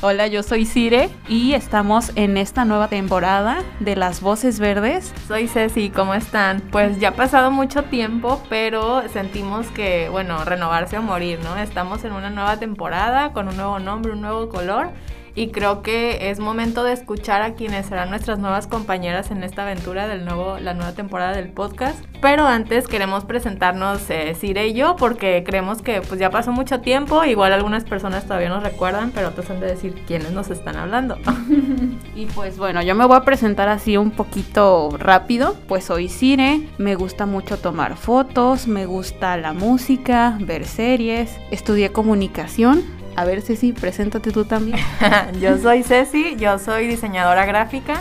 Hola, yo soy Cire y estamos en esta nueva temporada de Las Voces Verdes. Soy Ceci, ¿cómo están? Pues ya ha pasado mucho tiempo, pero sentimos que, bueno, renovarse o morir, ¿no? Estamos en una nueva temporada con un nuevo nombre, un nuevo color y creo que es momento de escuchar a quienes serán nuestras nuevas compañeras en esta aventura del nuevo, la nueva temporada del podcast. Pero antes queremos presentarnos eh, Cire y yo porque creemos que pues ya pasó mucho tiempo, igual algunas personas todavía nos recuerdan, pero otros han de decir quiénes nos están hablando. y pues bueno, yo me voy a presentar así un poquito rápido, pues soy Cire, me gusta mucho tomar fotos, me gusta la música, ver series, estudié comunicación a ver, Ceci, preséntate tú también. yo soy Ceci, yo soy diseñadora gráfica.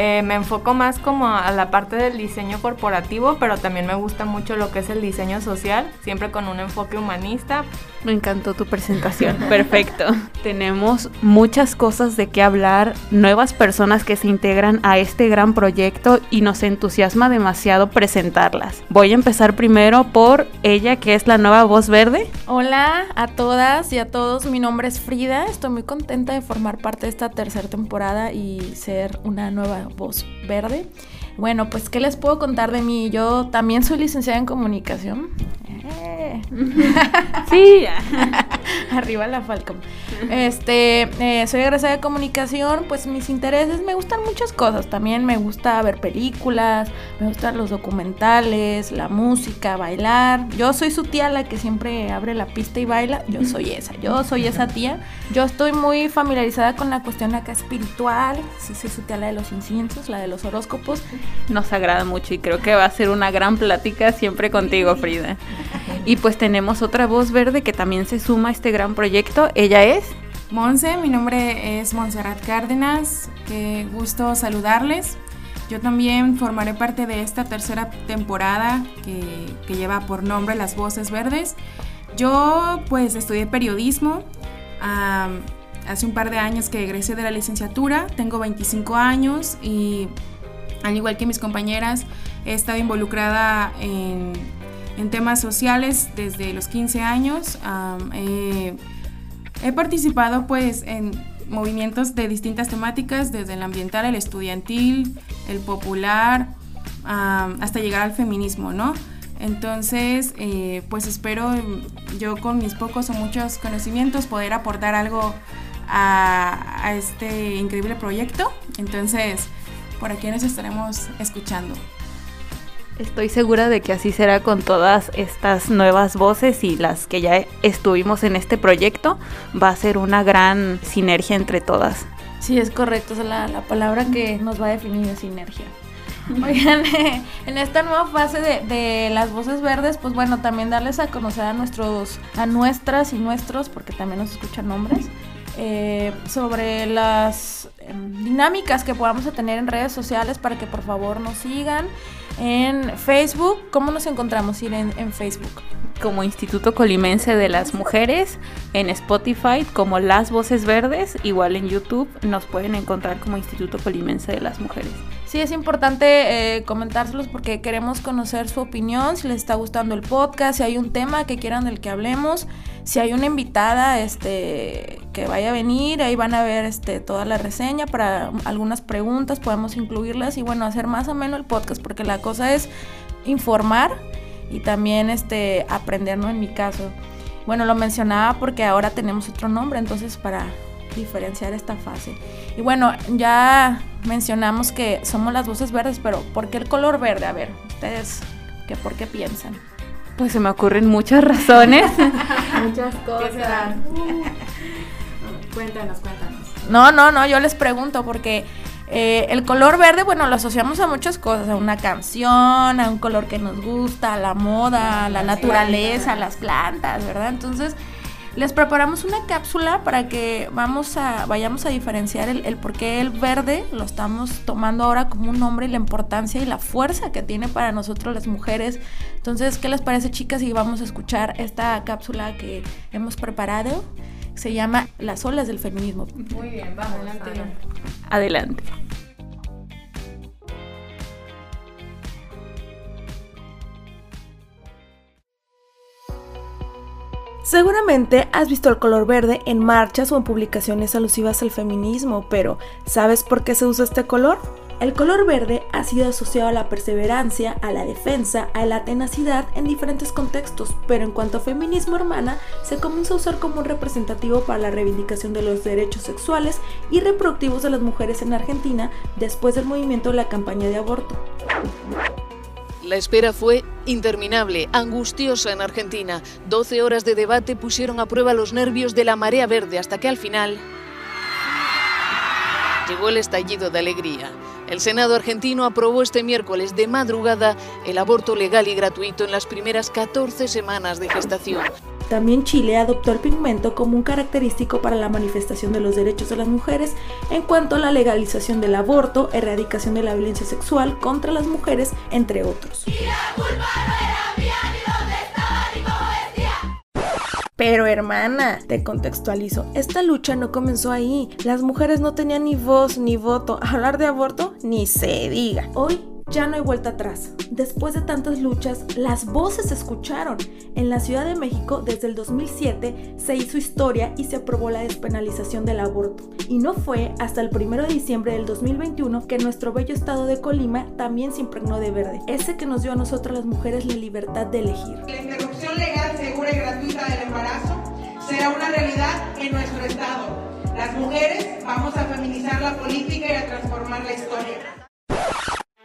Eh, me enfoco más como a la parte del diseño corporativo, pero también me gusta mucho lo que es el diseño social, siempre con un enfoque humanista. Me encantó tu presentación, perfecto. Tenemos muchas cosas de qué hablar, nuevas personas que se integran a este gran proyecto y nos entusiasma demasiado presentarlas. Voy a empezar primero por ella, que es la nueva voz verde. Hola a todas y a todos, mi nombre es Frida, estoy muy contenta de formar parte de esta tercera temporada y ser una nueva voz verde. Bueno, pues, ¿qué les puedo contar de mí? Yo también soy licenciada en comunicación. Eh. sí, arriba la Falcom. Este, eh, soy egresada de comunicación, pues mis intereses, me gustan muchas cosas. También me gusta ver películas, me gustan los documentales, la música, bailar. Yo soy su tía, la que siempre abre la pista y baila. Yo soy esa, yo soy esa tía. Yo estoy muy familiarizada con la cuestión acá espiritual. Sí, soy su tía, la de los inciensos, la de los horóscopos. Nos agrada mucho y creo que va a ser una gran plática siempre contigo, Frida. Y pues tenemos otra voz verde que también se suma a este gran proyecto. Ella es... Monse, mi nombre es Montserrat Cárdenas. Qué gusto saludarles. Yo también formaré parte de esta tercera temporada que, lleva por nombre Las Voces Verdes. Yo pues estudié periodismo. hace un par de años que egresé de la licenciatura. Tengo 25 años y al igual que mis compañeras he estado involucrada en temas sociales desde los 15 años. he participado pues en movimientos de distintas temáticas, desde el ambiental, el estudiantil, el popular, hasta llegar al feminismo, ¿no? Entonces, eh, pues espero yo con mis pocos o muchos conocimientos poder aportar algo a, a este increíble proyecto. Entonces, por aquí nos estaremos escuchando. Estoy segura de que así será con todas estas nuevas voces y las que ya estuvimos en este proyecto. Va a ser una gran sinergia entre todas. Sí, es correcto. Es la, palabra que nos va a definir es sinergia. Oigan, en esta nueva fase de, las voces verdes, pues bueno, también darles a conocer a nuestros, a nuestras y nuestros, porque también nos escuchan nombres, eh, sobre las em, dinámicas que podamos tener en redes sociales para que por favor nos sigan en Facebook. ¿Cómo nos encontramos ir en, Facebook? Como Instituto Colimense de las Mujeres, en Spotify como Las Voces Verdes, igual en YouTube nos pueden encontrar como Instituto Colimense de las Mujeres. Sí, es importante eh, comentárselos porque queremos conocer su opinión, si les está gustando el podcast, si hay un tema que quieran del que hablemos, si hay una invitada este, que vaya a venir, ahí van a ver este, toda la reseña para algunas preguntas, podemos incluirlas y bueno, hacer más o menos el podcast porque la cosa es informar y también este, aprender. En mi caso. Bueno, lo mencionaba porque ahora tenemos otro nombre, entonces para diferenciar esta fase. Y bueno, ya mencionamos que somos las voces verdes, pero ¿por qué el color verde? A ver, ustedes, ¿qué, ¿por qué piensan? Pues se me ocurren muchas razones. muchas cosas. cuéntanos, cuéntanos. No, no, no, yo les pregunto porque eh, el color verde, bueno, lo asociamos a muchas cosas, a una canción, a un color que nos gusta, a la moda, a la naturaleza, a las plantas, ¿verdad? Entonces, Les preparamos una cápsula para que vamos a, vayamos a diferenciar el, el por qué el verde lo estamos tomando ahora como un nombre y la importancia y la fuerza que tiene para nosotros las mujeres. Entonces, ¿qué les parece chicas si vamos a escuchar esta cápsula que hemos preparado? Se llama Las olas del feminismo. Muy bien, vamos. Adelante. Adelante. Seguramente has visto el color verde en marchas o en publicaciones alusivas al feminismo, pero ¿sabes por qué se usa este color? El color verde ha sido asociado a la perseverancia, a la defensa, a la tenacidad en diferentes contextos, pero en cuanto a feminismo hermana, se comenzó a usar como un representativo para la reivindicación de los derechos sexuales y reproductivos de las mujeres en Argentina después del movimiento de la campaña de aborto. La espera fue interminable, angustiosa en Argentina. 12 horas de debate pusieron a prueba los nervios de la marea verde hasta que al final llegó el estallido de alegría. El Senado argentino aprobó este miércoles de madrugada el aborto legal y gratuito en las primeras 14 semanas de gestación. También Chile adoptó el pigmento como un característico para la manifestación de los derechos de las mujeres en cuanto a la legalización del aborto, erradicación de la violencia sexual contra las mujeres, entre otros. Pero hermana, te contextualizo, esta lucha no comenzó ahí. Las mujeres no tenían ni voz ni voto. Hablar de aborto ni se diga. Hoy ya no hay vuelta atrás. Después de tantas luchas, las voces se escucharon. En la Ciudad de México, desde el 2007, se hizo historia y se aprobó la despenalización del aborto. Y no fue hasta el 1 de diciembre del 2021 que nuestro bello estado de Colima también se impregnó de verde. Ese que nos dio a nosotras las mujeres la libertad de elegir. La interrupción legal, segura y gratuita del embarazo será una realidad en nuestro estado. Las mujeres vamos a feminizar la política y a transformar la historia.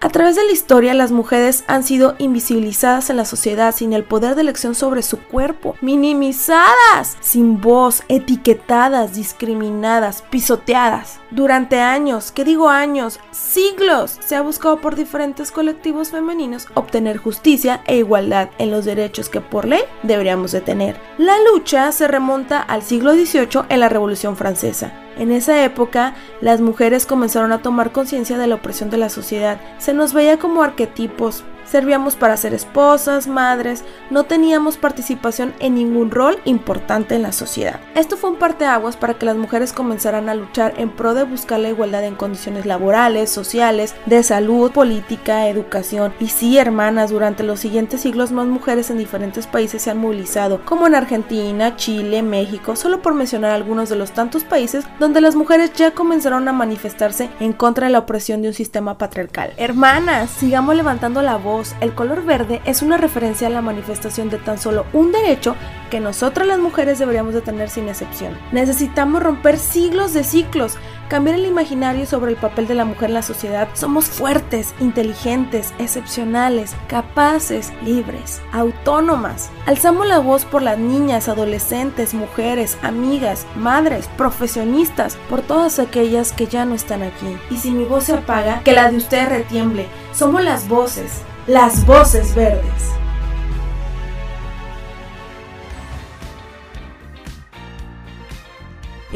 A través de la historia, las mujeres han sido invisibilizadas en la sociedad sin el poder de elección sobre su cuerpo, minimizadas, sin voz, etiquetadas, discriminadas, pisoteadas. Durante años, ¿qué digo años? Siglos, se ha buscado por diferentes colectivos femeninos obtener justicia e igualdad en los derechos que por ley deberíamos de tener. La lucha se remonta al siglo XVIII en la Revolución Francesa. En esa época, las mujeres comenzaron a tomar conciencia de la opresión de la sociedad. Se nos veía como arquetipos. Servíamos para ser esposas, madres, no teníamos participación en ningún rol importante en la sociedad. Esto fue un parteaguas para que las mujeres comenzaran a luchar en pro de buscar la igualdad en condiciones laborales, sociales, de salud, política, educación. Y sí, hermanas, durante los siguientes siglos más mujeres en diferentes países se han movilizado, como en Argentina, Chile, México, solo por mencionar algunos de los tantos países donde las mujeres ya comenzaron a manifestarse en contra de la opresión de un sistema patriarcal. Hermanas, sigamos levantando la voz. El color verde es una referencia a la manifestación de tan solo un derecho que nosotras las mujeres deberíamos de tener sin excepción. Necesitamos romper siglos de ciclos, cambiar el imaginario sobre el papel de la mujer en la sociedad. Somos fuertes, inteligentes, excepcionales, capaces, libres, autónomas. Alzamos la voz por las niñas, adolescentes, mujeres, amigas, madres, profesionistas, por todas aquellas que ya no están aquí. Y si mi voz se apaga, que la de usted retiemble. Somos las voces, las voces verdes.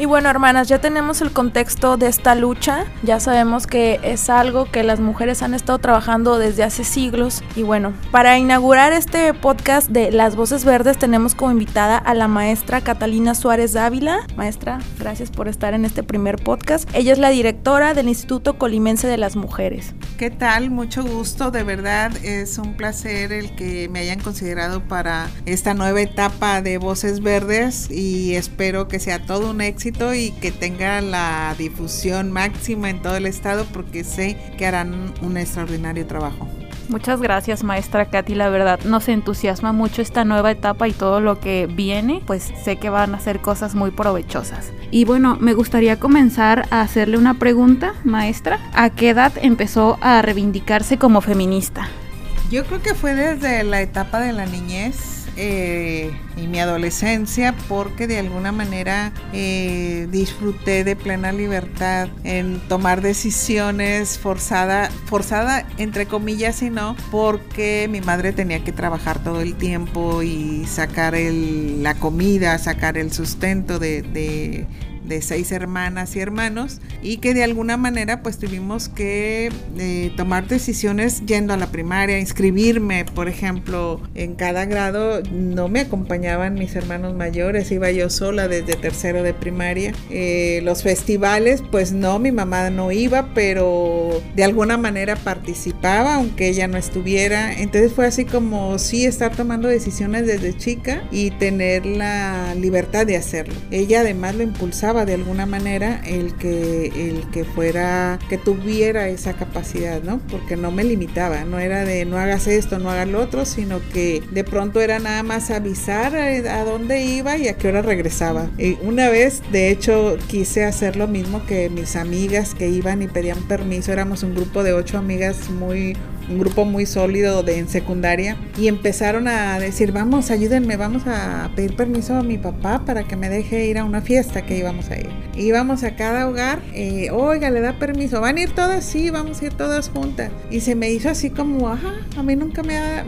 Y bueno, hermanas, ya tenemos el contexto de esta lucha. Ya sabemos que es algo que las mujeres han estado trabajando desde hace siglos. Y bueno, para inaugurar este podcast de Las Voces Verdes, tenemos como invitada a la maestra Catalina Suárez Dávila. Maestra, gracias por estar en este primer podcast. Ella es la directora del Instituto Colimense de las Mujeres. ¿Qué tal? Mucho gusto, de verdad es un placer el que me hayan considerado para esta nueva etapa de Voces Verdes y espero que sea todo un éxito y que tenga la difusión máxima en todo el estado porque sé que harán un extraordinario trabajo. Muchas gracias maestra Katy, la verdad nos entusiasma mucho esta nueva etapa y todo lo que viene, pues sé que van a ser cosas muy provechosas. Y bueno, me gustaría comenzar a hacerle una pregunta, maestra. ¿A qué edad empezó a reivindicarse como feminista? Yo creo que fue desde la etapa de la niñez eh, y mi adolescencia porque de alguna manera eh, disfruté de plena libertad en tomar decisiones forzada, forzada entre comillas y no, porque mi madre tenía que trabajar todo el tiempo y sacar el, la comida, sacar el sustento de, de de seis hermanas y hermanos y que de alguna manera pues tuvimos que eh, tomar decisiones yendo a la primaria, inscribirme, por ejemplo, en cada grado no me acompañaban mis hermanos mayores, iba yo sola desde tercero de primaria. Eh, los festivales pues no, mi mamá no iba, pero de alguna manera participaba aunque ella no estuviera. Entonces fue así como sí estar tomando decisiones desde chica y tener la libertad de hacerlo. Ella además lo impulsaba de alguna manera el que, el que fuera, que tuviera esa capacidad, ¿no? Porque no me limitaba, no era de no hagas esto, no hagas lo otro, sino que de pronto era nada más avisar a, dónde iba y a qué hora regresaba. Y una vez, de hecho, quise hacer lo mismo que mis amigas que iban y pedían permiso, éramos un grupo de ocho amigas muy un grupo muy sólido de en secundaria y empezaron a decir vamos ayúdenme vamos a pedir permiso a mi papá para que me deje ir a una fiesta que íbamos a ir íbamos a cada hogar eh, oiga le da permiso van a ir todas sí vamos a ir todas juntas y se me hizo así como ajá a mí nunca me ha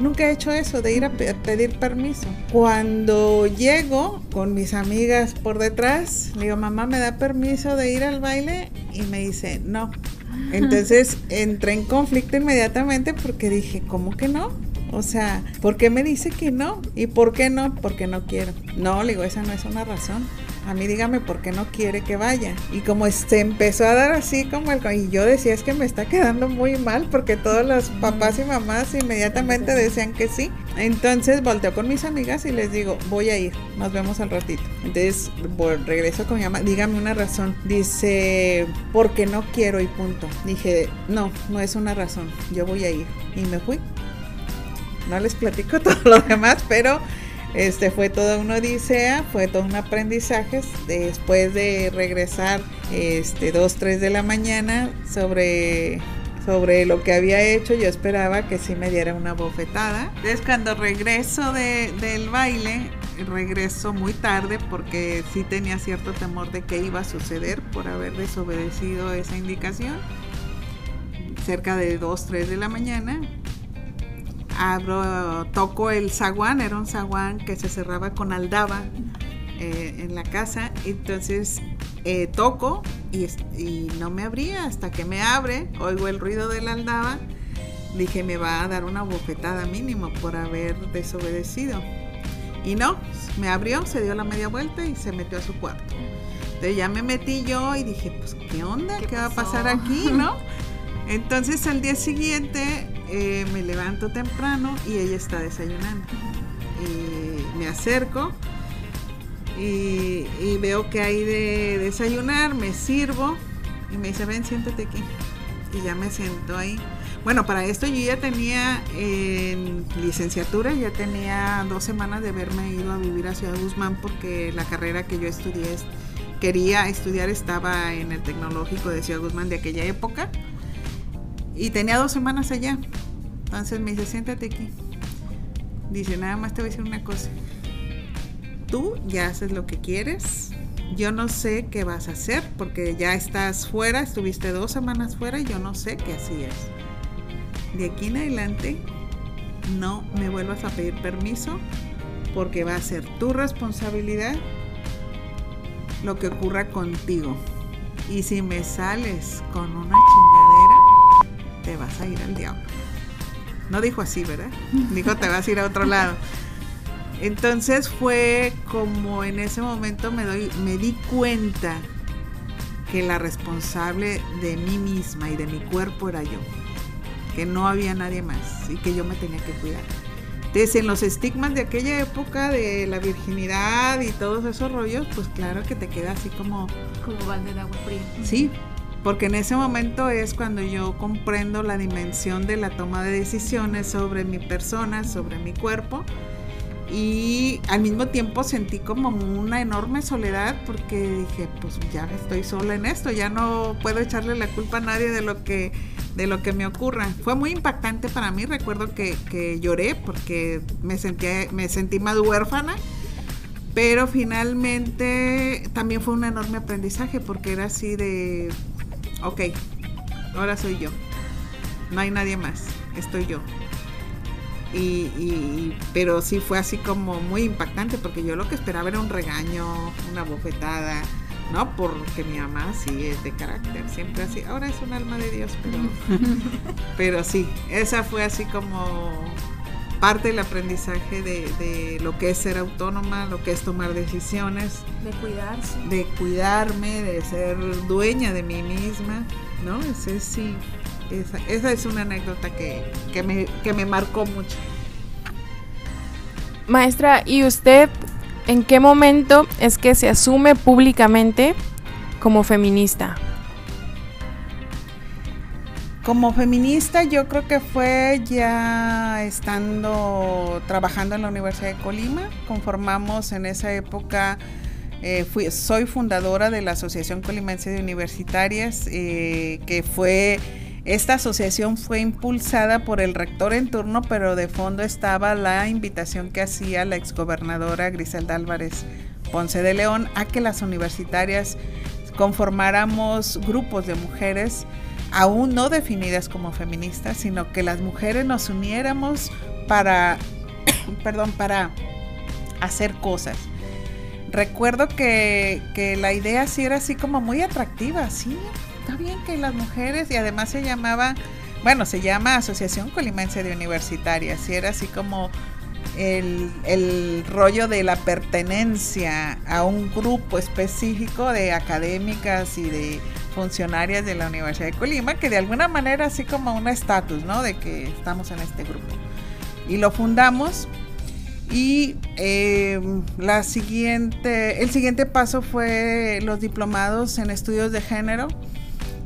nunca he hecho eso de ir a pedir permiso cuando llego con mis amigas por detrás le digo mamá me da permiso de ir al baile y me dice no entonces entré en conflicto inmediatamente porque dije, ¿cómo que no? O sea, ¿por qué me dice que no? ¿Y por qué no? Porque no quiero. No, le digo, esa no es una razón a mí dígame por qué no quiere que vaya. Y como se empezó a dar así como el... Y yo decía, es que me está quedando muy mal porque todos los papás y mamás inmediatamente decían que sí. Entonces volteo con mis amigas y les digo, voy a ir, nos vemos al ratito. Entonces regreso con mi mamá, dígame una razón. Dice, porque no quiero y punto. Dije, no, no es una razón, yo voy a ir. Y me fui. No les platico todo lo demás, pero este fue toda una odisea, fue todo un aprendizaje. Después de regresar este 2, 3 de la mañana sobre, sobre lo que había hecho, yo esperaba que sí me diera una bofetada. Entonces cuando regreso del baile, regreso muy tarde porque sí tenía cierto temor de qué iba a suceder por haber desobedecido esa indicación. Cerca de 2, 3 de la mañana, abro, toco el zaguán, era un zaguán que se cerraba con aldaba eh, en la casa, entonces eh, toco y, y, no me abría hasta que me abre, oigo el ruido de la aldaba, dije me va a dar una bofetada mínimo por haber desobedecido. Y no, me abrió, se dio la media vuelta y se metió a su cuarto. Entonces ya me metí yo y dije, pues, ¿qué onda? ¿Qué, va a pasar aquí? ¿No? Entonces al día siguiente eh, me levanto temprano y ella está desayunando. Y me acerco y, veo que hay de desayunar, me sirvo y me dice, ven, siéntate aquí. Y ya me siento ahí. Bueno, para esto yo ya tenía en licenciatura, ya tenía dos semanas de haberme ido a vivir a Ciudad Guzmán porque la carrera que yo estudié, quería estudiar estaba en el tecnológico de Ciudad Guzmán de aquella época. Y tenía dos semanas allá. Entonces me dice, siéntate aquí. Dice, nada más te voy a decir una cosa. Tú ya haces lo que quieres. Yo no sé qué vas a hacer porque ya estás fuera, estuviste dos semanas fuera y yo no sé qué hacías. De aquí en adelante no me vuelvas a pedir permiso porque va a ser tu responsabilidad lo que ocurra contigo. Y si me sales con una chingadera, te vas a ir al diablo. No dijo así, ¿verdad? Dijo te vas a ir a otro lado. Entonces fue como en ese momento me, doy, me di cuenta que la responsable de mí misma y de mi cuerpo era yo. Que no había nadie más y que yo me tenía que cuidar. Entonces, en los estigmas de aquella época de la virginidad y todos esos rollos, pues claro que te queda así como... Como balde de agua fría. Sí, porque en ese momento es cuando yo comprendo la dimensión de la toma de decisiones sobre mi persona, sobre mi cuerpo y al mismo tiempo sentí como una enorme soledad porque dije, pues ya estoy sola en esto, ya no puedo echarle la culpa a nadie de lo que, de lo que me ocurra. Fue muy impactante para mí, recuerdo que, que lloré porque me, sentí, me sentí más huérfana, pero finalmente también fue un enorme aprendizaje porque era así de, ok, ahora soy yo, no hay nadie más, estoy yo. Y, pero sí fue así como muy impactante porque yo lo que esperaba era un regaño, una bofetada, ¿no? Porque mi mamá sí es de carácter, siempre así. Ahora es un alma de Dios, pero, pero sí, esa fue así como parte del aprendizaje de, de, lo que es ser autónoma, lo que es tomar decisiones. De cuidarse. De cuidarme, de ser dueña de mí misma, ¿no? Ese sí esa, es una anécdota que, me, que me marcó mucho. Maestra, ¿y usted en qué momento es que se asume públicamente como feminista? Como feminista yo creo que fue ya estando trabajando en la Universidad de Colima, conformamos en esa época, eh, fui, soy fundadora de la Asociación Colimense de Universitarias, eh, que fue esta asociación fue impulsada por el rector en turno, pero de fondo estaba la invitación que hacía la exgobernadora Griselda Álvarez Ponce de León a que las universitarias conformáramos grupos de mujeres aún no definidas como feministas, sino que las mujeres nos uniéramos para, perdón, para hacer cosas. Recuerdo que, que la idea sí era así como muy atractiva, sí, está bien que las mujeres, y además se llamaba, bueno, se llama Asociación Colimense de Universitarias, y era así como el, el, rollo de la pertenencia a un grupo específico de académicas y de funcionarias de la Universidad de Colima, que de alguna manera así como un estatus, ¿no? De que estamos en este grupo. Y lo fundamos y eh, la siguiente, el siguiente paso fue los diplomados en estudios de género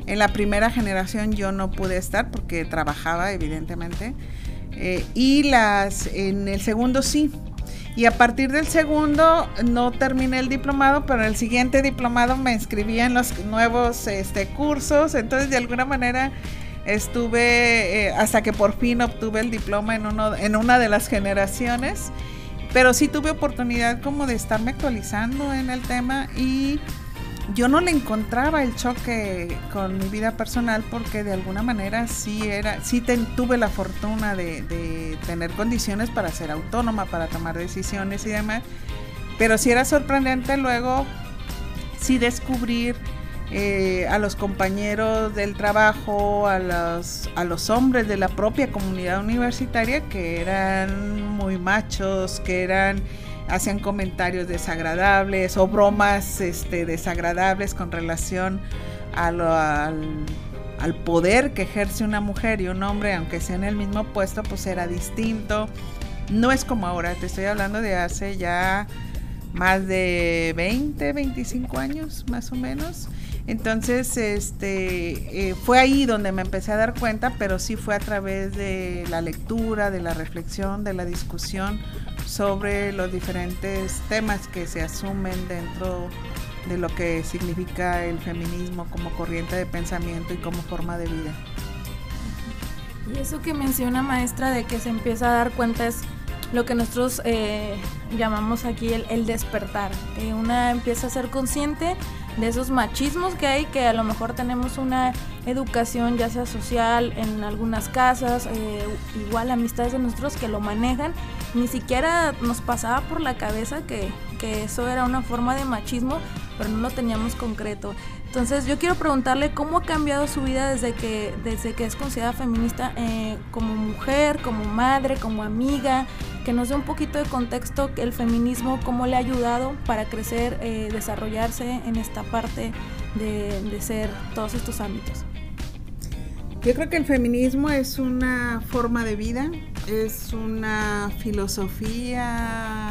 en la primera generación yo no pude estar porque trabajaba, evidentemente. Eh, y las en el segundo sí. Y a partir del segundo no terminé el diplomado, pero en el siguiente diplomado me inscribí en los nuevos este, cursos. Entonces, de alguna manera estuve eh, hasta que por fin obtuve el diploma en, uno, en una de las generaciones. Pero sí tuve oportunidad como de estarme actualizando en el tema y yo no le encontraba el choque con mi vida personal porque de alguna manera sí era, sí tuve la fortuna de, tener condiciones para ser autónoma, para tomar decisiones y demás. Pero sí era sorprendente luego sí descubrir eh, a los compañeros del trabajo, a los, a los hombres de la propia comunidad universitaria que eran muy machos, que eran hacían comentarios desagradables o bromas este, desagradables con relación al, al, poder que ejerce una mujer y un hombre, aunque sea en el mismo puesto, pues era distinto. No es como ahora, te estoy hablando de hace ya más de 20, 25 años más o menos. Entonces, este, eh, fue ahí donde me empecé a dar cuenta, pero sí fue a través de la lectura, de la reflexión, de la discusión sobre los diferentes temas que se asumen dentro de lo que significa el feminismo como corriente de pensamiento y como forma de vida. Y eso que menciona maestra de que se empieza a dar cuenta es lo que nosotros eh, llamamos aquí el, el despertar, que una empieza a ser consciente de esos machismos que hay, que a lo mejor tenemos una educación ya sea social en algunas casas, eh, igual amistades de nosotros que lo manejan, ni siquiera nos pasaba por la cabeza que, que eso era una forma de machismo, pero no lo teníamos concreto. Entonces yo quiero preguntarle cómo ha cambiado su vida desde que, desde que es considerada feminista eh, como mujer, como madre, como amiga, que nos dé un poquito de contexto el feminismo, cómo le ha ayudado para crecer, eh, desarrollarse en esta parte de, de ser todos estos ámbitos. Yo creo que el feminismo es una forma de vida, es una filosofía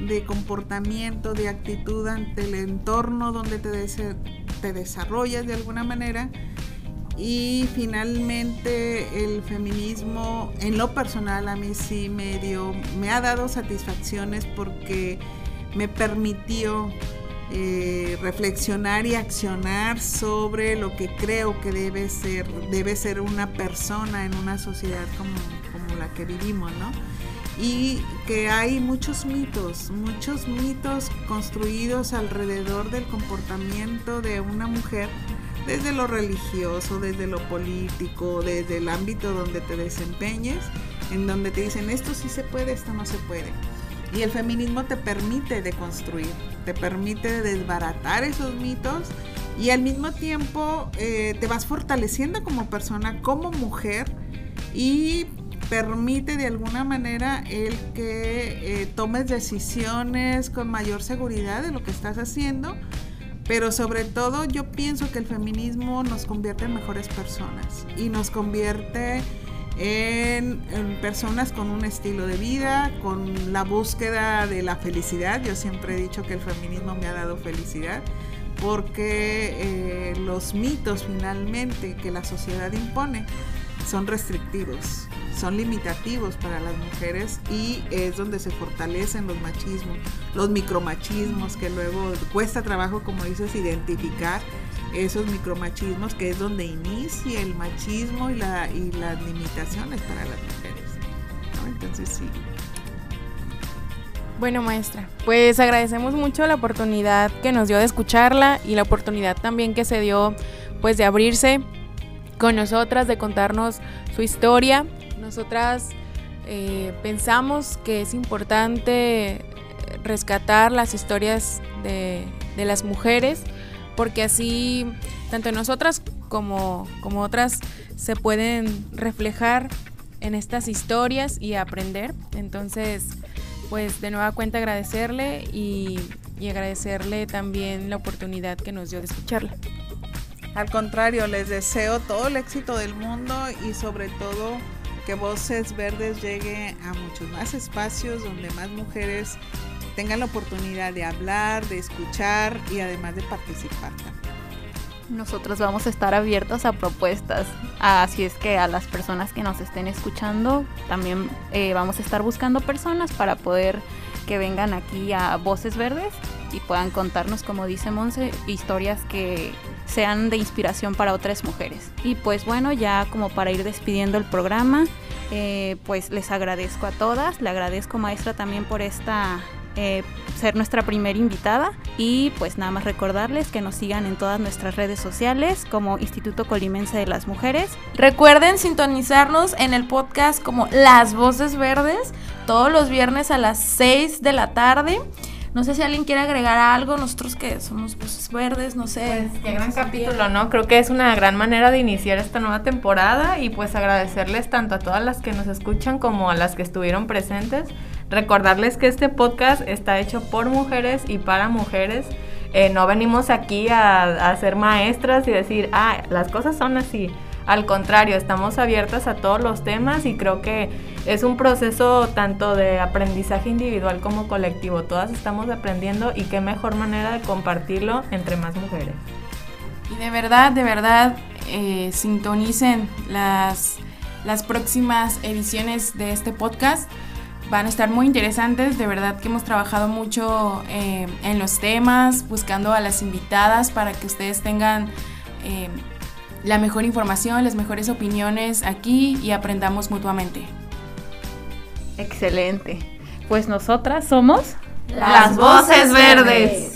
de comportamiento, de actitud ante el entorno donde te, te desarrollas de alguna manera Y finalmente el feminismo en lo personal a mí sí me dio, me ha dado satisfacciones porque me permitió eh, reflexionar y accionar sobre lo que creo que debe ser, debe ser una persona en una sociedad como, como la que vivimos, ¿no? Y que hay muchos mitos, muchos mitos construidos alrededor del comportamiento de una mujer desde lo religioso, desde lo político, desde el ámbito donde te desempeñes, en donde te dicen esto sí se puede, esto no se puede. Y el feminismo te permite deconstruir, te permite desbaratar esos mitos y al mismo tiempo eh, te vas fortaleciendo como persona, como mujer y permite de alguna manera el que eh, tomes decisiones con mayor seguridad de lo que estás haciendo, pero sobre todo yo pienso que el feminismo nos convierte en mejores personas y nos convierte en, personas con un estilo de vida, con la búsqueda de la felicidad. Yo siempre he dicho que el feminismo me ha dado felicidad porque eh, los mitos finalmente que la sociedad impone son restrictivos son limitativos para las mujeres y es donde se fortalecen los machismos, los micromachismos que luego cuesta trabajo, como dices, identificar esos micromachismos que es donde inicia el machismo y, la, y las limitaciones para las mujeres. Entonces sí. Bueno, maestra, pues agradecemos mucho la oportunidad que nos dio de escucharla y la oportunidad también que se dio pues de abrirse con nosotras, de contarnos su historia nosotras eh, pensamos que es importante rescatar las historias de, las mujeres porque así tanto nosotras como, como otras se pueden reflejar en estas historias y aprender. Entonces, pues de nueva cuenta agradecerle y, y, agradecerle también la oportunidad que nos dio de escucharla. Al contrario, les deseo todo el éxito del mundo y sobre todo que Voces Verdes llegue a muchos más espacios donde más mujeres tengan la oportunidad de hablar, de escuchar y además de participar también. Nosotros vamos a estar abiertos a propuestas, así es que a las personas que nos estén escuchando también eh, vamos a estar buscando personas para poder que vengan aquí a Voces Verdes y puedan contarnos, como dice Monse, historias que sean de inspiración para otras mujeres. Y pues bueno, ya como para ir despidiendo el programa, eh, pues les agradezco a todas, le agradezco maestra también por esta eh, ser nuestra primera invitada y pues nada más recordarles que nos sigan en todas nuestras redes sociales como Instituto Colimense de las Mujeres. Recuerden sintonizarnos en el podcast como Las Voces Verdes todos los viernes a las 6 de la tarde. No sé si alguien quiere agregar algo, nosotros que somos voces verdes, no sé. Pues qué gran capítulo, ¿no? Creo que es una gran manera de iniciar esta nueva temporada y pues agradecerles tanto a todas las que nos escuchan como a las que estuvieron presentes. Recordarles que este podcast está hecho por mujeres y para mujeres. Eh, no venimos aquí a, a ser maestras y decir, ah, las cosas son así. Al contrario, estamos abiertas a todos los temas y creo que es un proceso tanto de aprendizaje individual como colectivo. Todas estamos aprendiendo y qué mejor manera de compartirlo entre más mujeres. Y de verdad, de verdad, eh, sintonicen las, las próximas ediciones de este podcast. Van a estar muy interesantes, de verdad que hemos trabajado mucho eh, en los temas, buscando a las invitadas para que ustedes tengan eh, la mejor información, las mejores opiniones aquí y aprendamos mutuamente. Excelente. Pues nosotras somos las voces verdes.